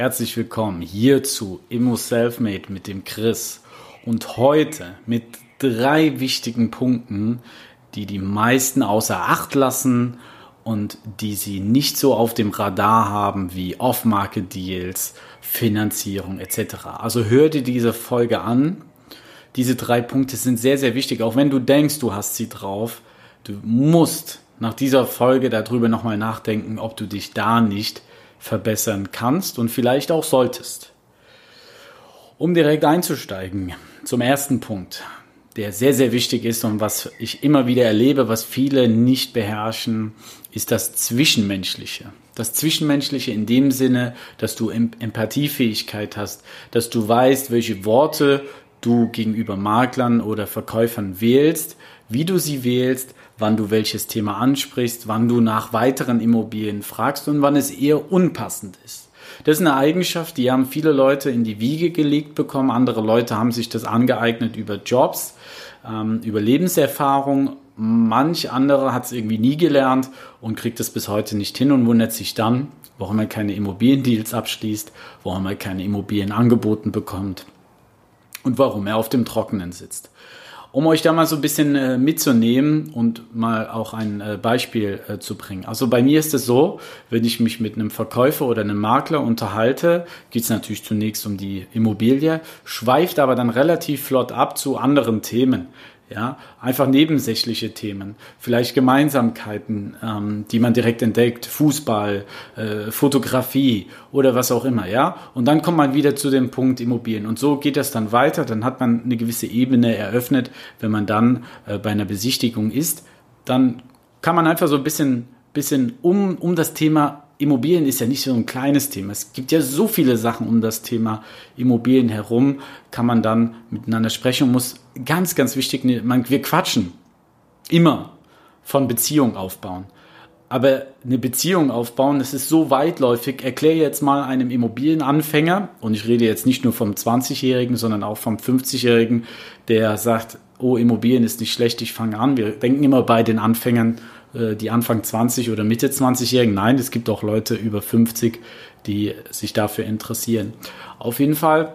Herzlich willkommen hier zu Immo Selfmade mit dem Chris und heute mit drei wichtigen Punkten, die die meisten außer Acht lassen und die sie nicht so auf dem Radar haben wie Off-Market-Deals, Finanzierung etc. Also hör dir diese Folge an. Diese drei Punkte sind sehr, sehr wichtig, auch wenn du denkst, du hast sie drauf. Du musst nach dieser Folge darüber nochmal nachdenken, ob du dich da nicht verbessern kannst und vielleicht auch solltest. Um direkt einzusteigen zum ersten Punkt, der sehr, sehr wichtig ist und was ich immer wieder erlebe, was viele nicht beherrschen, ist das Zwischenmenschliche. Das Zwischenmenschliche in dem Sinne, dass du Empathiefähigkeit hast, dass du weißt, welche Worte du gegenüber Maklern oder Verkäufern wählst, wie du sie wählst, wann du welches Thema ansprichst, wann du nach weiteren Immobilien fragst und wann es eher unpassend ist. Das ist eine Eigenschaft, die haben viele Leute in die Wiege gelegt bekommen. Andere Leute haben sich das angeeignet über Jobs, ähm, über Lebenserfahrung. Manch andere hat es irgendwie nie gelernt und kriegt es bis heute nicht hin und wundert sich dann, warum er keine Immobiliendeals abschließt, warum er keine Immobilien angeboten bekommt und warum er auf dem Trockenen sitzt. Um euch da mal so ein bisschen äh, mitzunehmen und mal auch ein äh, Beispiel äh, zu bringen. Also bei mir ist es so, wenn ich mich mit einem Verkäufer oder einem Makler unterhalte, geht es natürlich zunächst um die Immobilie, schweift aber dann relativ flott ab zu anderen Themen. Ja, einfach nebensächliche Themen, vielleicht Gemeinsamkeiten, ähm, die man direkt entdeckt, Fußball, äh, Fotografie oder was auch immer, ja. Und dann kommt man wieder zu dem Punkt Immobilien. Und so geht das dann weiter. Dann hat man eine gewisse Ebene eröffnet. Wenn man dann äh, bei einer Besichtigung ist, dann kann man einfach so ein bisschen, bisschen um, um das Thema Immobilien ist ja nicht so ein kleines Thema. Es gibt ja so viele Sachen um das Thema Immobilien herum, kann man dann miteinander sprechen und muss ganz, ganz wichtig, ne, man, wir quatschen immer von Beziehung aufbauen. Aber eine Beziehung aufbauen, das ist so weitläufig. Erkläre jetzt mal einem Immobilienanfänger, und ich rede jetzt nicht nur vom 20-Jährigen, sondern auch vom 50-Jährigen, der sagt, oh, Immobilien ist nicht schlecht, ich fange an. Wir denken immer bei den Anfängern, die Anfang 20 oder Mitte 20-Jährigen. Nein, es gibt auch Leute über 50, die sich dafür interessieren. Auf jeden Fall,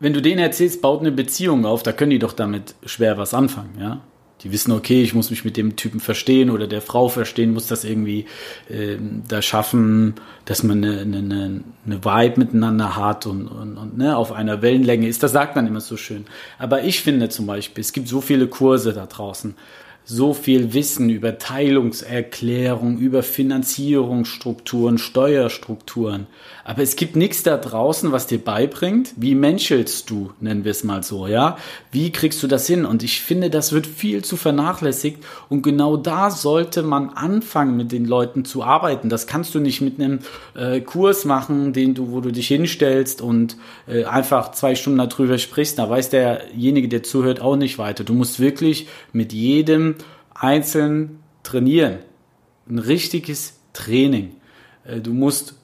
wenn du denen erzählst, baut eine Beziehung auf, da können die doch damit schwer was anfangen, ja. Die wissen, okay, ich muss mich mit dem Typen verstehen oder der Frau verstehen, muss das irgendwie äh, da schaffen, dass man eine, eine, eine Vibe miteinander hat und, und, und ne, auf einer Wellenlänge ist. Das sagt man immer so schön. Aber ich finde zum Beispiel, es gibt so viele Kurse da draußen, so viel Wissen über Teilungserklärung, über Finanzierungsstrukturen, Steuerstrukturen. Aber es gibt nichts da draußen, was dir beibringt, wie menschelst du, nennen wir es mal so, ja? Wie kriegst du das hin? Und ich finde, das wird viel zu vernachlässigt. Und genau da sollte man anfangen, mit den Leuten zu arbeiten. Das kannst du nicht mit einem äh, Kurs machen, den du, wo du dich hinstellst und äh, einfach zwei Stunden darüber sprichst. Da weiß derjenige, der zuhört, auch nicht weiter. Du musst wirklich mit jedem einzeln trainieren. Ein richtiges Training. Äh, du musst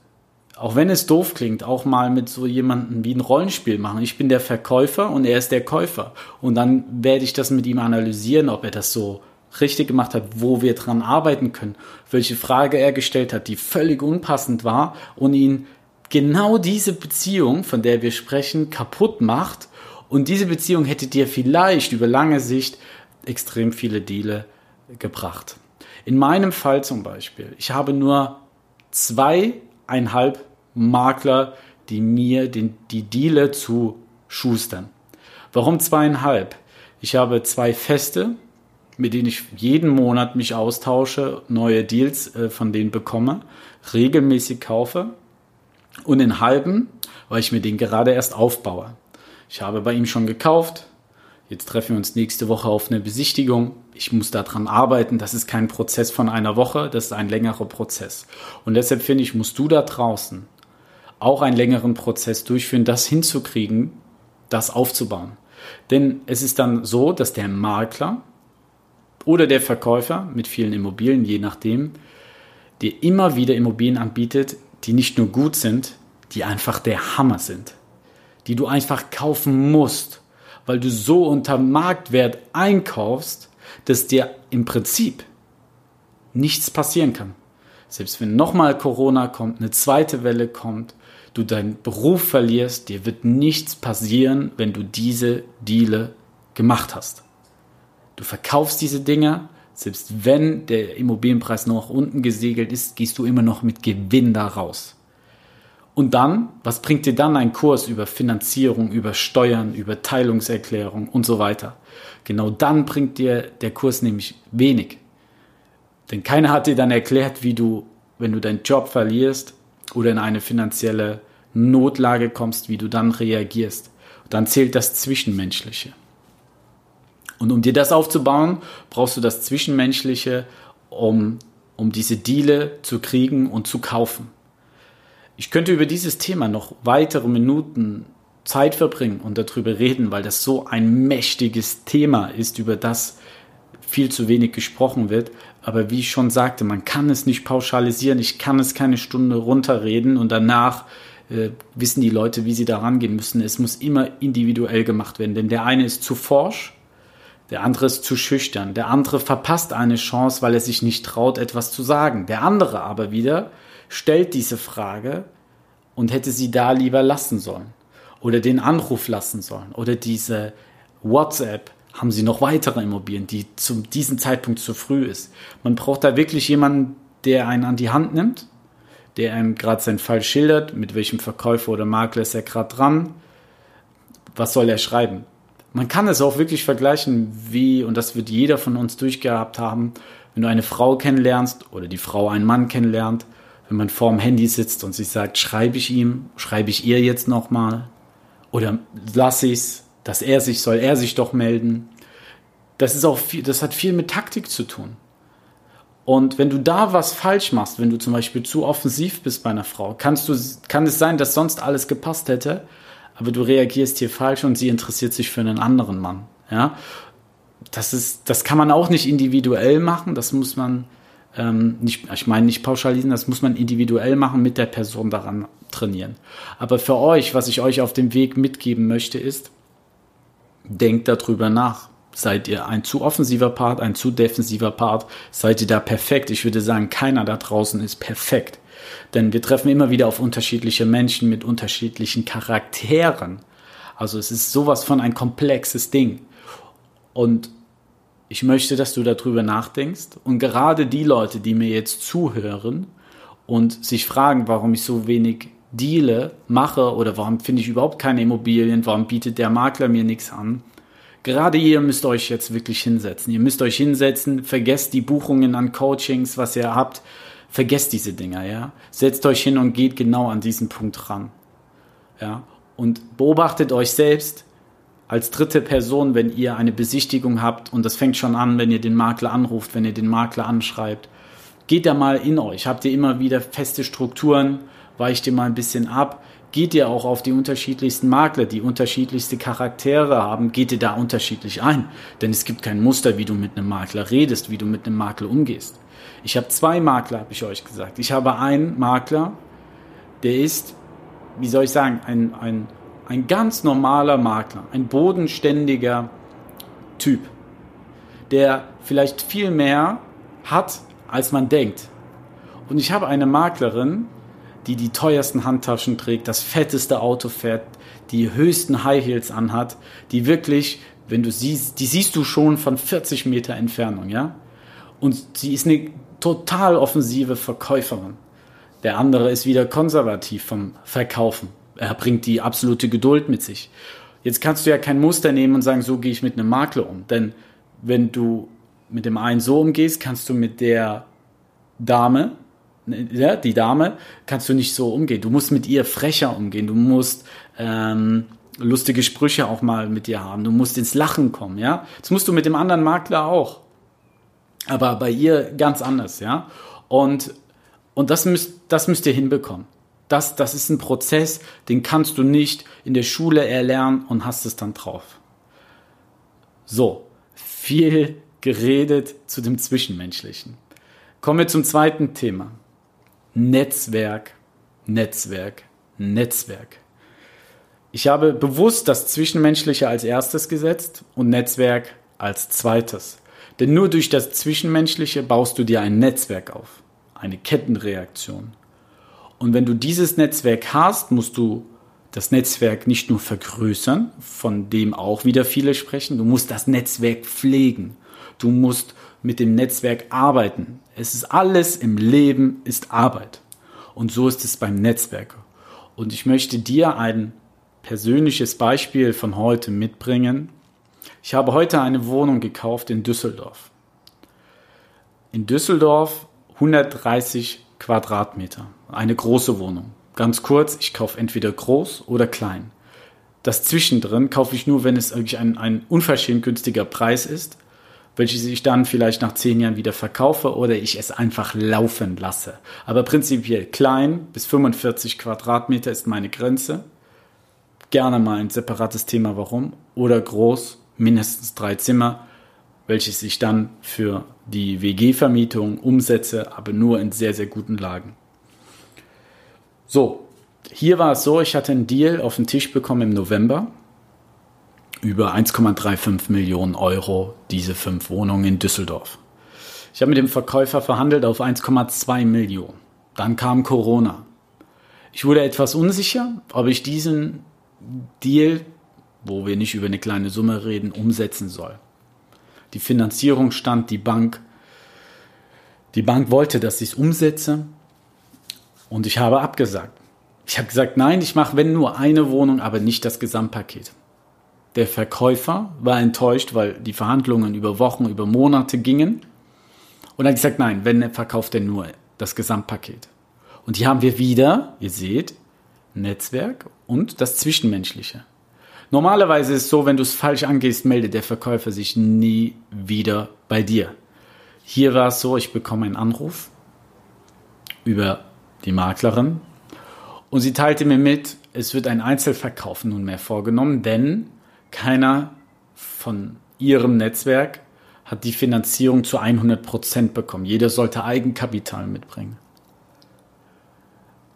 auch wenn es doof klingt, auch mal mit so jemandem wie ein Rollenspiel machen. Ich bin der Verkäufer und er ist der Käufer. Und dann werde ich das mit ihm analysieren, ob er das so richtig gemacht hat, wo wir dran arbeiten können, welche Frage er gestellt hat, die völlig unpassend war und ihn genau diese Beziehung, von der wir sprechen, kaputt macht. Und diese Beziehung hätte dir vielleicht über lange Sicht extrem viele Deale gebracht. In meinem Fall zum Beispiel, ich habe nur zweieinhalb Makler, die mir den, die Deale zu schustern. Warum zweieinhalb? Ich habe zwei Feste, mit denen ich jeden Monat mich austausche, neue Deals äh, von denen bekomme, regelmäßig kaufe und in halben, weil ich mir den gerade erst aufbaue. Ich habe bei ihm schon gekauft, jetzt treffen wir uns nächste Woche auf eine Besichtigung. Ich muss daran arbeiten. Das ist kein Prozess von einer Woche, das ist ein längerer Prozess. Und deshalb finde ich, musst du da draußen auch einen längeren Prozess durchführen, das hinzukriegen, das aufzubauen. Denn es ist dann so, dass der Makler oder der Verkäufer mit vielen Immobilien, je nachdem, dir immer wieder Immobilien anbietet, die nicht nur gut sind, die einfach der Hammer sind, die du einfach kaufen musst, weil du so unter Marktwert einkaufst, dass dir im Prinzip nichts passieren kann. Selbst wenn nochmal Corona kommt, eine zweite Welle kommt, du deinen Beruf verlierst, dir wird nichts passieren, wenn du diese Deale gemacht hast. Du verkaufst diese Dinger, selbst wenn der Immobilienpreis noch unten gesegelt ist, gehst du immer noch mit Gewinn da raus. Und dann, was bringt dir dann ein Kurs über Finanzierung, über Steuern, über Teilungserklärung und so weiter? Genau dann bringt dir der Kurs nämlich wenig. Denn keiner hat dir dann erklärt, wie du, wenn du deinen Job verlierst oder in eine finanzielle Notlage kommst, wie du dann reagierst. Dann zählt das Zwischenmenschliche. Und um dir das aufzubauen, brauchst du das Zwischenmenschliche, um, um diese Deale zu kriegen und zu kaufen. Ich könnte über dieses Thema noch weitere Minuten Zeit verbringen und darüber reden, weil das so ein mächtiges Thema ist, über das viel zu wenig gesprochen wird. Aber wie ich schon sagte, man kann es nicht pauschalisieren. Ich kann es keine Stunde runterreden und danach äh, wissen die Leute, wie sie da rangehen müssen. Es muss immer individuell gemacht werden, denn der eine ist zu forsch, der andere ist zu schüchtern, der andere verpasst eine Chance, weil er sich nicht traut, etwas zu sagen. Der andere aber wieder stellt diese Frage und hätte sie da lieber lassen sollen oder den Anruf lassen sollen oder diese WhatsApp haben sie noch weitere Immobilien, die zu diesem Zeitpunkt zu früh ist. Man braucht da wirklich jemanden, der einen an die Hand nimmt, der einem gerade seinen Fall schildert, mit welchem Verkäufer oder Makler ist er gerade dran, was soll er schreiben. Man kann es auch wirklich vergleichen, wie, und das wird jeder von uns durchgehabt haben, wenn du eine Frau kennenlernst oder die Frau einen Mann kennenlernt wenn man vorm Handy sitzt und sich sagt, schreibe ich ihm, schreibe ich ihr jetzt nochmal oder lasse ich es, dass er sich, soll er sich doch melden. Das ist auch viel, das hat viel mit Taktik zu tun. Und wenn du da was falsch machst, wenn du zum Beispiel zu offensiv bist bei einer Frau, kannst du, kann es sein, dass sonst alles gepasst hätte, aber du reagierst hier falsch und sie interessiert sich für einen anderen Mann. Ja, das ist, das kann man auch nicht individuell machen. Das muss man ähm, nicht, ich meine nicht pauschalisieren, das muss man individuell machen, mit der Person daran trainieren. Aber für euch, was ich euch auf dem Weg mitgeben möchte, ist, denkt darüber nach. Seid ihr ein zu offensiver Part, ein zu defensiver Part? Seid ihr da perfekt? Ich würde sagen, keiner da draußen ist perfekt. Denn wir treffen immer wieder auf unterschiedliche Menschen mit unterschiedlichen Charakteren. Also es ist sowas von ein komplexes Ding. Und ich möchte, dass du darüber nachdenkst. Und gerade die Leute, die mir jetzt zuhören und sich fragen, warum ich so wenig Deale mache oder warum finde ich überhaupt keine Immobilien, warum bietet der Makler mir nichts an. Gerade ihr müsst euch jetzt wirklich hinsetzen. Ihr müsst euch hinsetzen, vergesst die Buchungen an Coachings, was ihr habt. Vergesst diese Dinger, ja. Setzt euch hin und geht genau an diesen Punkt ran. Ja. Und beobachtet euch selbst, als dritte Person, wenn ihr eine Besichtigung habt und das fängt schon an, wenn ihr den Makler anruft, wenn ihr den Makler anschreibt. Geht da mal in euch. Habt ihr immer wieder feste Strukturen? Weicht ihr mal ein bisschen ab? Geht ihr auch auf die unterschiedlichsten Makler, die unterschiedlichste Charaktere haben? Geht ihr da unterschiedlich ein? Denn es gibt kein Muster, wie du mit einem Makler redest, wie du mit einem Makler umgehst. Ich habe zwei Makler, habe ich euch gesagt. Ich habe einen Makler, der ist, wie soll ich sagen, ein, ein ein ganz normaler Makler, ein bodenständiger Typ, der vielleicht viel mehr hat, als man denkt. Und ich habe eine Maklerin, die die teuersten Handtaschen trägt, das fetteste Auto fährt, die höchsten High Heels anhat, die wirklich, wenn du siehst, die siehst du schon von 40 Meter Entfernung, ja? Und sie ist eine total offensive Verkäuferin. Der andere ist wieder konservativ vom Verkaufen er bringt die absolute Geduld mit sich. Jetzt kannst du ja kein Muster nehmen und sagen, so gehe ich mit einem Makler um. Denn wenn du mit dem einen so umgehst, kannst du mit der Dame, ja, die Dame, kannst du nicht so umgehen. Du musst mit ihr frecher umgehen. Du musst ähm, lustige Sprüche auch mal mit dir haben. Du musst ins Lachen kommen, ja. Das musst du mit dem anderen Makler auch. Aber bei ihr ganz anders, ja. Und, und das müsst, das müsst ihr hinbekommen. Das, das ist ein Prozess, den kannst du nicht in der Schule erlernen und hast es dann drauf. So, viel geredet zu dem Zwischenmenschlichen. Kommen wir zum zweiten Thema. Netzwerk, Netzwerk, Netzwerk. Ich habe bewusst das Zwischenmenschliche als erstes gesetzt und Netzwerk als zweites. Denn nur durch das Zwischenmenschliche baust du dir ein Netzwerk auf, eine Kettenreaktion. Und wenn du dieses Netzwerk hast, musst du das Netzwerk nicht nur vergrößern, von dem auch wieder viele sprechen, du musst das Netzwerk pflegen. Du musst mit dem Netzwerk arbeiten. Es ist alles im Leben ist Arbeit. Und so ist es beim Netzwerk. Und ich möchte dir ein persönliches Beispiel von heute mitbringen. Ich habe heute eine Wohnung gekauft in Düsseldorf. In Düsseldorf 130 Quadratmeter. Eine große Wohnung. Ganz kurz, ich kaufe entweder groß oder klein. Das Zwischendrin kaufe ich nur, wenn es wirklich ein, ein unverschämt günstiger Preis ist, welches ich dann vielleicht nach zehn Jahren wieder verkaufe oder ich es einfach laufen lasse. Aber prinzipiell klein bis 45 Quadratmeter ist meine Grenze. Gerne mal ein separates Thema, warum. Oder groß, mindestens drei Zimmer, welches ich dann für die WG-Vermietung umsetze, aber nur in sehr, sehr guten Lagen. So, hier war es so, ich hatte einen Deal auf den Tisch bekommen im November über 1,35 Millionen Euro diese fünf Wohnungen in Düsseldorf. Ich habe mit dem Verkäufer verhandelt auf 1,2 Millionen. Dann kam Corona. Ich wurde etwas unsicher, ob ich diesen Deal, wo wir nicht über eine kleine Summe reden, umsetzen soll. Die Finanzierung stand, die Bank. Die Bank wollte, dass ich es umsetze und ich habe abgesagt. Ich habe gesagt, nein, ich mache wenn nur eine Wohnung, aber nicht das Gesamtpaket. Der Verkäufer war enttäuscht, weil die Verhandlungen über Wochen, über Monate gingen. Und hat gesagt, nein, wenn verkauft er nur das Gesamtpaket. Und hier haben wir wieder, ihr seht, Netzwerk und das Zwischenmenschliche. Normalerweise ist es so, wenn du es falsch angehst, meldet der Verkäufer sich nie wieder bei dir. Hier war es so, ich bekomme einen Anruf über die Maklerin und sie teilte mir mit, es wird ein Einzelverkauf nunmehr vorgenommen, denn keiner von ihrem Netzwerk hat die Finanzierung zu 100 Prozent bekommen. Jeder sollte Eigenkapital mitbringen.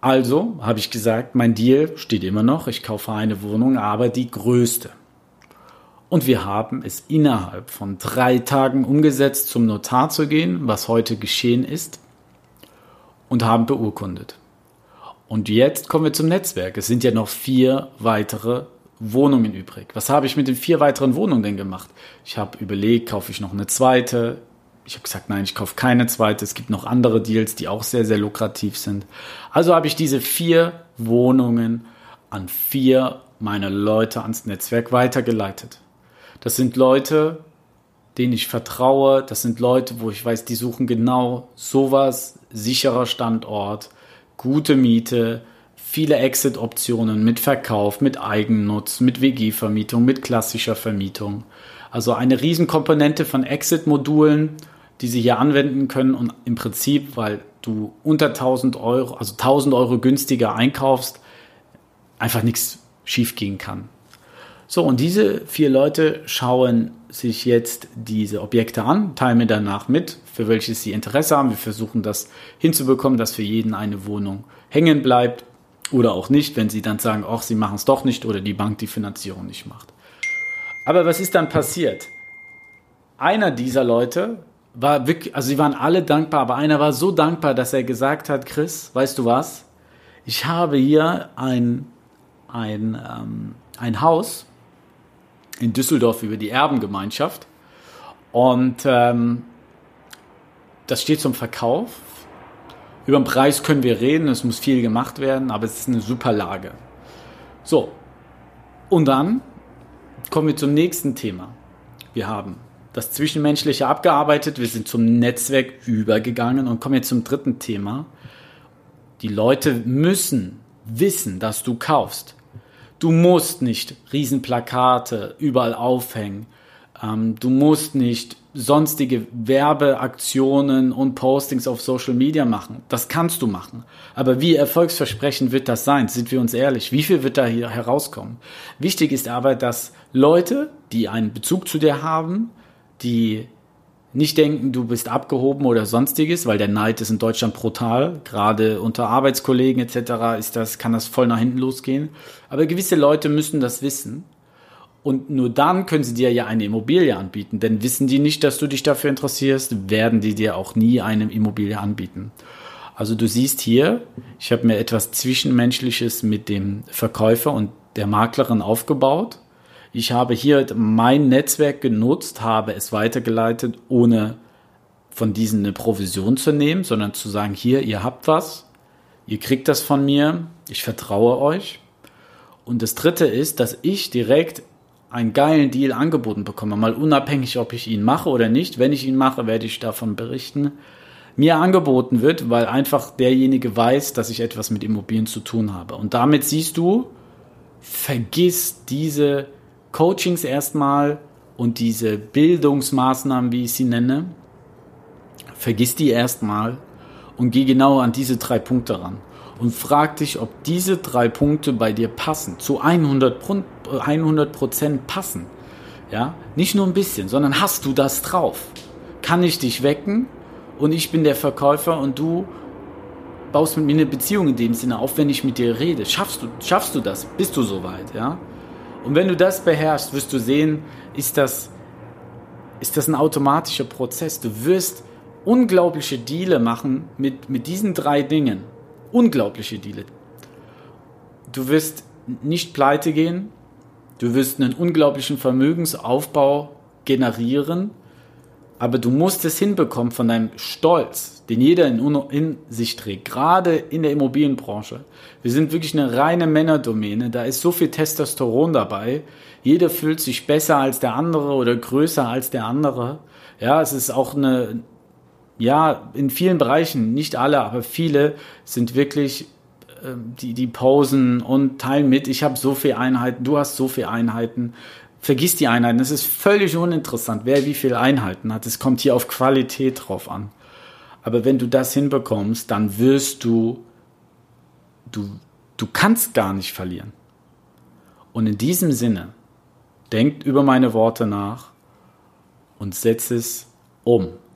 Also habe ich gesagt, mein Deal steht immer noch. Ich kaufe eine Wohnung, aber die größte. Und wir haben es innerhalb von drei Tagen umgesetzt, zum Notar zu gehen, was heute geschehen ist, und haben beurkundet. Und jetzt kommen wir zum Netzwerk. Es sind ja noch vier weitere Wohnungen übrig. Was habe ich mit den vier weiteren Wohnungen denn gemacht? Ich habe überlegt, kaufe ich noch eine zweite? Ich habe gesagt, nein, ich kaufe keine zweite. Es gibt noch andere Deals, die auch sehr, sehr lukrativ sind. Also habe ich diese vier Wohnungen an vier meiner Leute ans Netzwerk weitergeleitet. Das sind Leute, denen ich vertraue. Das sind Leute, wo ich weiß, die suchen genau sowas, sicherer Standort, gute Miete, viele Exit-Optionen mit Verkauf, mit Eigennutz, mit WG-Vermietung, mit klassischer Vermietung. Also eine Riesenkomponente von Exit-Modulen, die Sie hier anwenden können und im Prinzip, weil du unter 1000 Euro, also 1000 Euro günstiger einkaufst, einfach nichts schiefgehen kann. So, und diese vier Leute schauen sich jetzt diese Objekte an, teilen mir danach mit, für welches sie Interesse haben. Wir versuchen das hinzubekommen, dass für jeden eine Wohnung hängen bleibt. Oder auch nicht, wenn sie dann sagen, ach, sie machen es doch nicht oder die Bank die Finanzierung nicht macht. Aber was ist dann passiert? Einer dieser Leute war wirklich, also sie waren alle dankbar, aber einer war so dankbar, dass er gesagt hat, Chris, weißt du was? Ich habe hier ein, ein, ähm, ein Haus in Düsseldorf über die Erbengemeinschaft und ähm, das steht zum Verkauf über den Preis können wir reden, es muss viel gemacht werden, aber es ist eine super Lage. So, und dann kommen wir zum nächsten Thema. Wir haben das Zwischenmenschliche abgearbeitet, wir sind zum Netzwerk übergegangen und kommen jetzt zum dritten Thema. Die Leute müssen wissen, dass du kaufst. Du musst nicht Riesenplakate überall aufhängen. Ähm, du musst nicht sonstige Werbeaktionen und Postings auf Social Media machen. Das kannst du machen. Aber wie erfolgsversprechend wird das sein? Sind wir uns ehrlich? Wie viel wird da hier herauskommen? Wichtig ist aber, dass Leute, die einen Bezug zu dir haben, die nicht denken, du bist abgehoben oder sonstiges, weil der Neid ist in Deutschland brutal. Gerade unter Arbeitskollegen etc. ist das, kann das voll nach hinten losgehen. Aber gewisse Leute müssen das wissen. Und nur dann können sie dir ja eine Immobilie anbieten. Denn wissen die nicht, dass du dich dafür interessierst, werden die dir auch nie eine Immobilie anbieten. Also du siehst hier, ich habe mir etwas Zwischenmenschliches mit dem Verkäufer und der Maklerin aufgebaut. Ich habe hier mein Netzwerk genutzt, habe es weitergeleitet, ohne von diesen eine Provision zu nehmen, sondern zu sagen, hier, ihr habt was, ihr kriegt das von mir, ich vertraue euch. Und das Dritte ist, dass ich direkt einen geilen Deal angeboten bekomme, mal unabhängig, ob ich ihn mache oder nicht. Wenn ich ihn mache, werde ich davon berichten. Mir angeboten wird, weil einfach derjenige weiß, dass ich etwas mit Immobilien zu tun habe. Und damit siehst du, vergiss diese Coachings erstmal und diese Bildungsmaßnahmen, wie ich sie nenne, vergiss die erstmal und geh genau an diese drei Punkte ran und frag dich, ob diese drei Punkte bei dir passen, zu 100 Prozent passen. Ja, nicht nur ein bisschen, sondern hast du das drauf? Kann ich dich wecken und ich bin der Verkäufer und du baust mit mir eine Beziehung in dem Sinne auf, wenn ich mit dir rede. Schaffst du, schaffst du das? Bist du soweit, ja? Und wenn du das beherrschst, wirst du sehen, ist das, ist das ein automatischer Prozess. Du wirst unglaubliche Deale machen mit, mit diesen drei Dingen. Unglaubliche Deale. Du wirst nicht pleite gehen. Du wirst einen unglaublichen Vermögensaufbau generieren. Aber du musst es hinbekommen von deinem Stolz, den jeder in, in sich trägt, gerade in der Immobilienbranche. Wir sind wirklich eine reine Männerdomäne, da ist so viel Testosteron dabei. Jeder fühlt sich besser als der andere oder größer als der andere. Ja, es ist auch eine, ja, in vielen Bereichen, nicht alle, aber viele sind wirklich äh, die, die posen und teilen mit, ich habe so viele Einheiten, du hast so viele Einheiten. Vergiss die Einheiten, es ist völlig uninteressant, wer wie viele Einheiten hat. Es kommt hier auf Qualität drauf an. Aber wenn du das hinbekommst, dann wirst du, du, du kannst gar nicht verlieren. Und in diesem Sinne, denkt über meine Worte nach und setz es um.